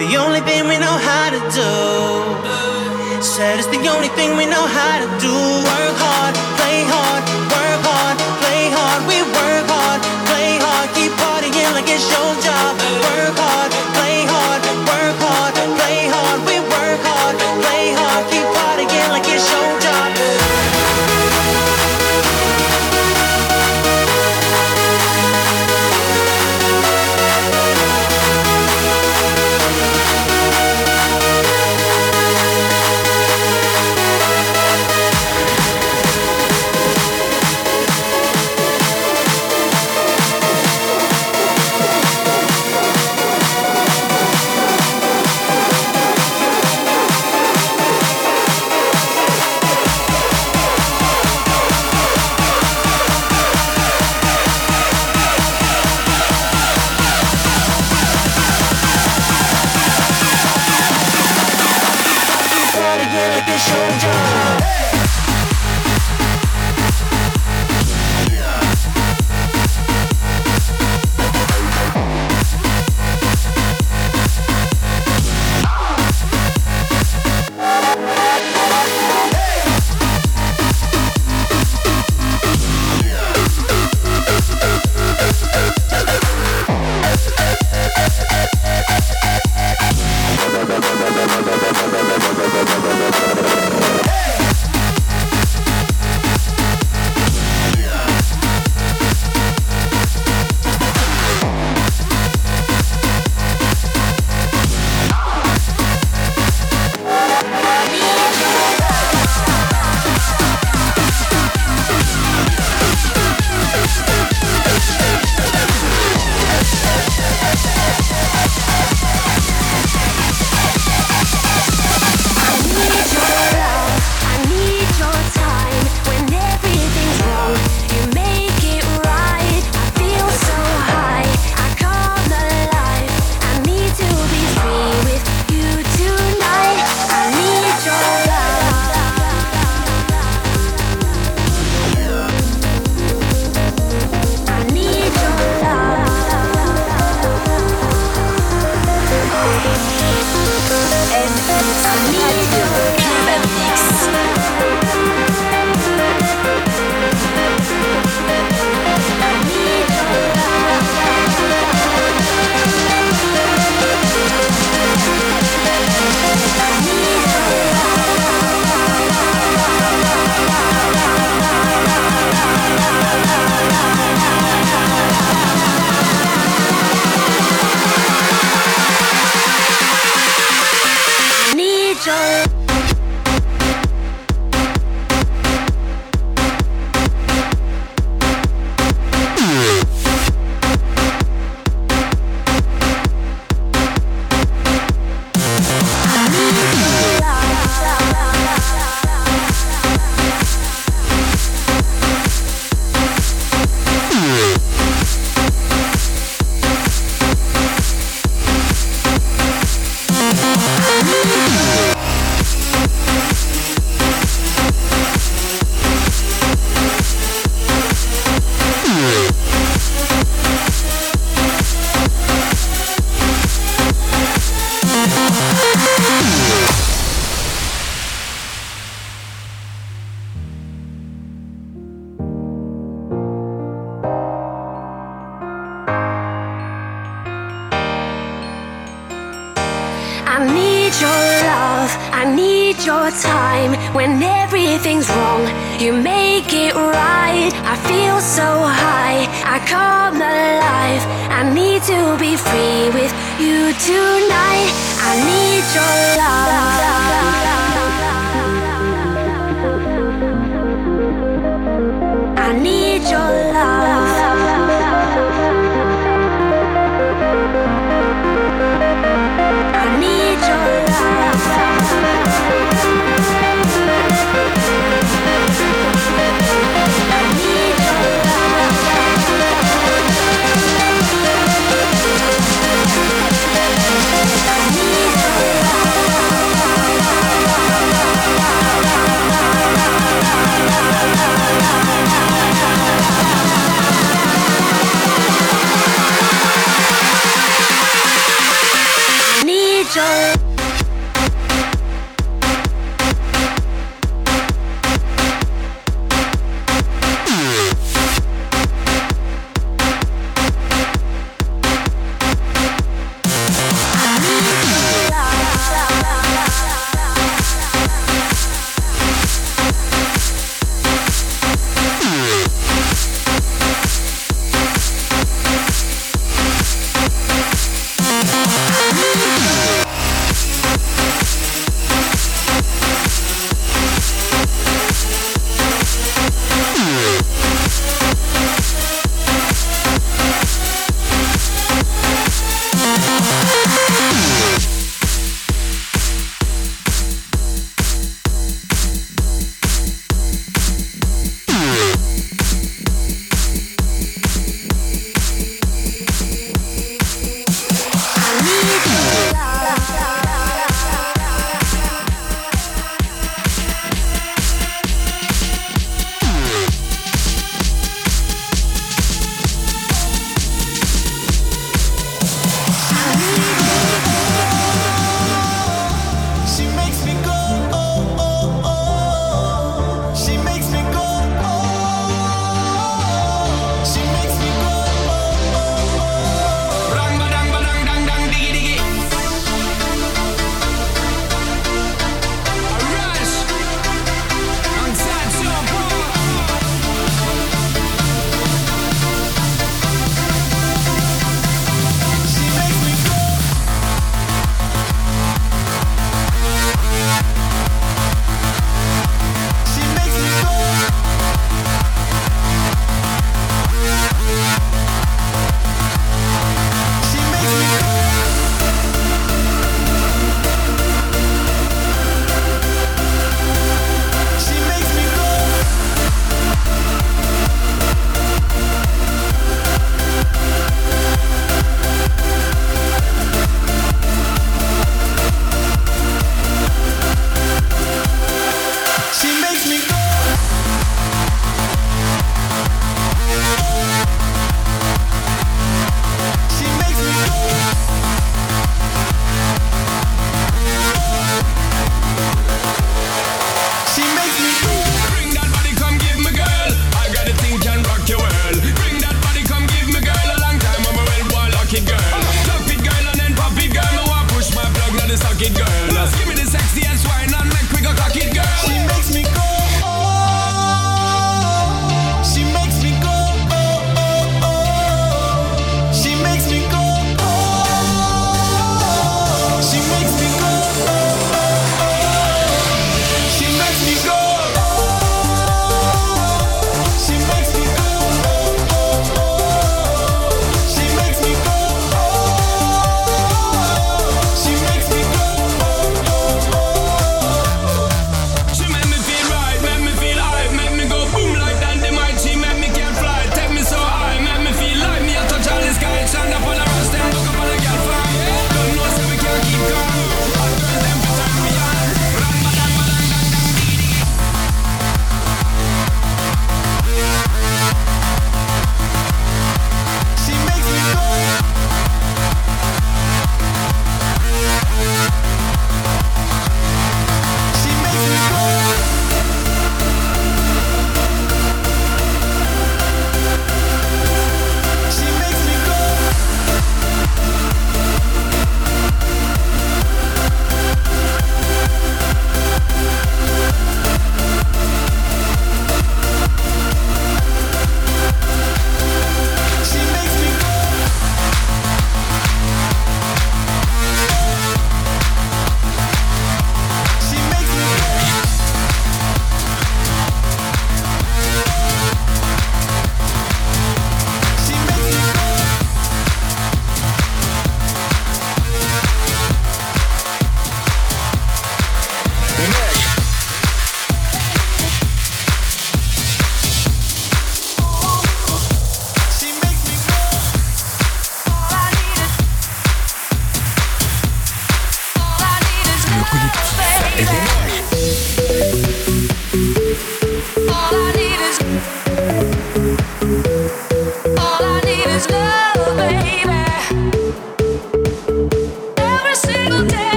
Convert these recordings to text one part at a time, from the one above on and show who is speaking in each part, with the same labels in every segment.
Speaker 1: the only thing we know how to do. Said it's the only thing we know how to do. Work hard, play hard, work hard, play hard. We work hard, play hard, keep partying like it's your job. Work hard.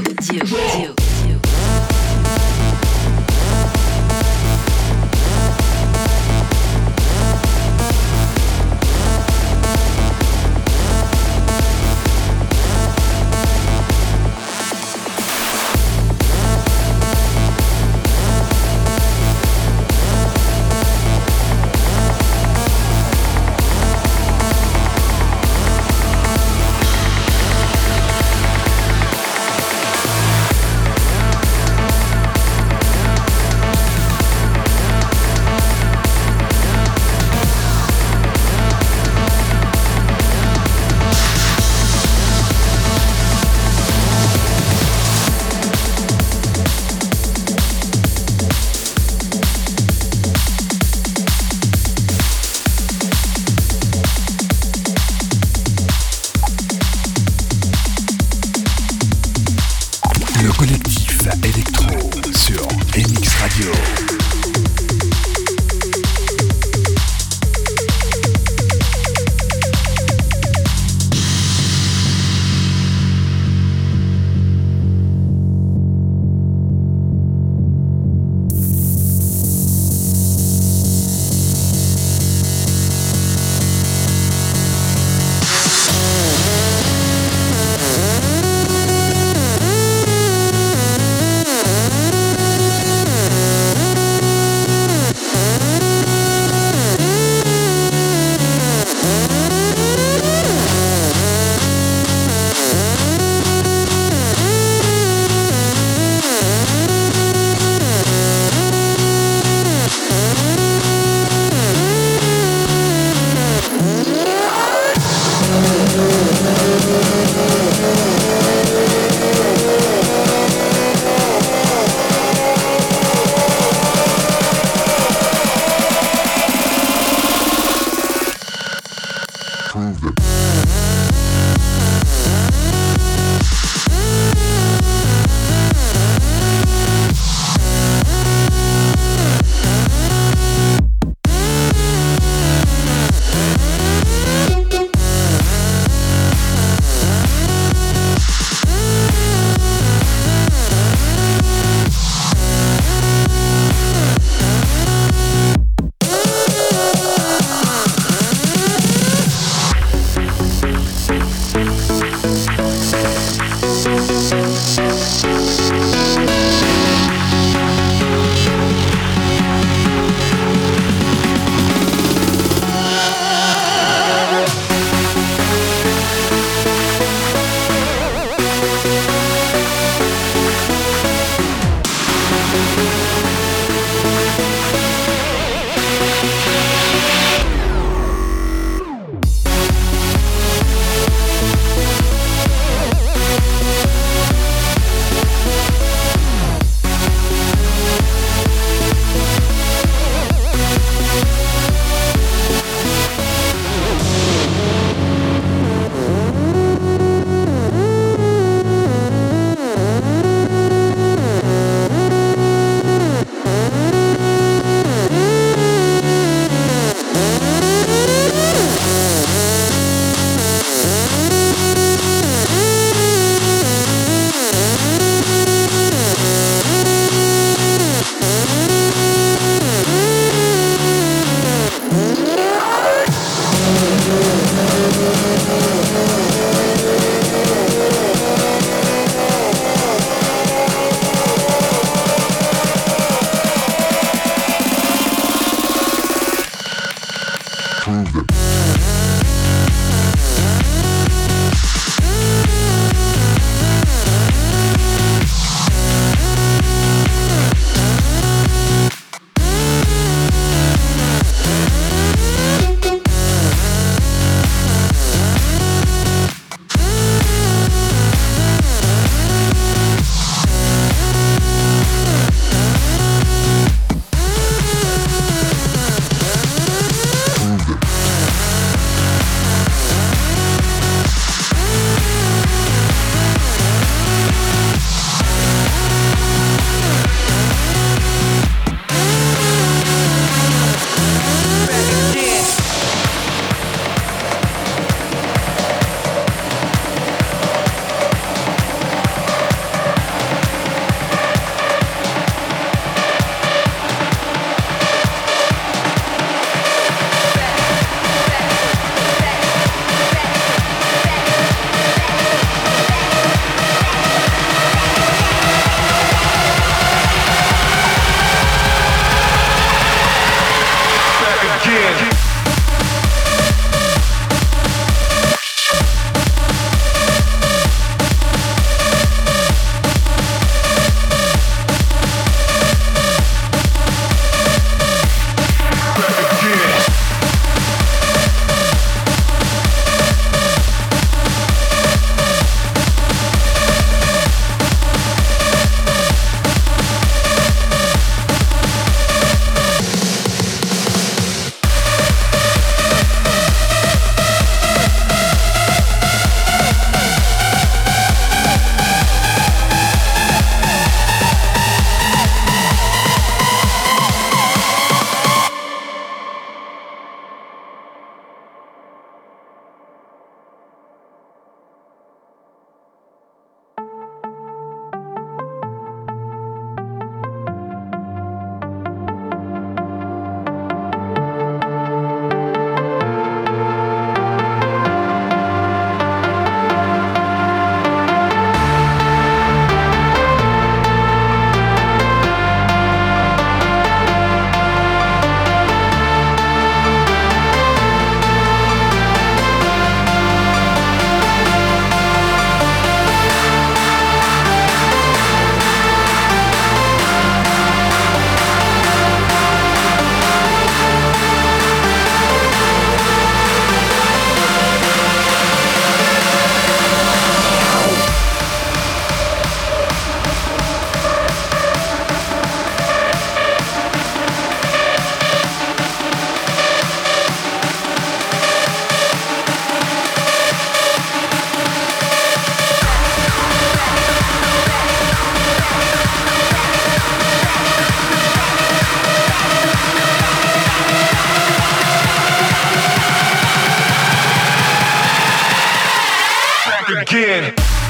Speaker 2: 九九 again.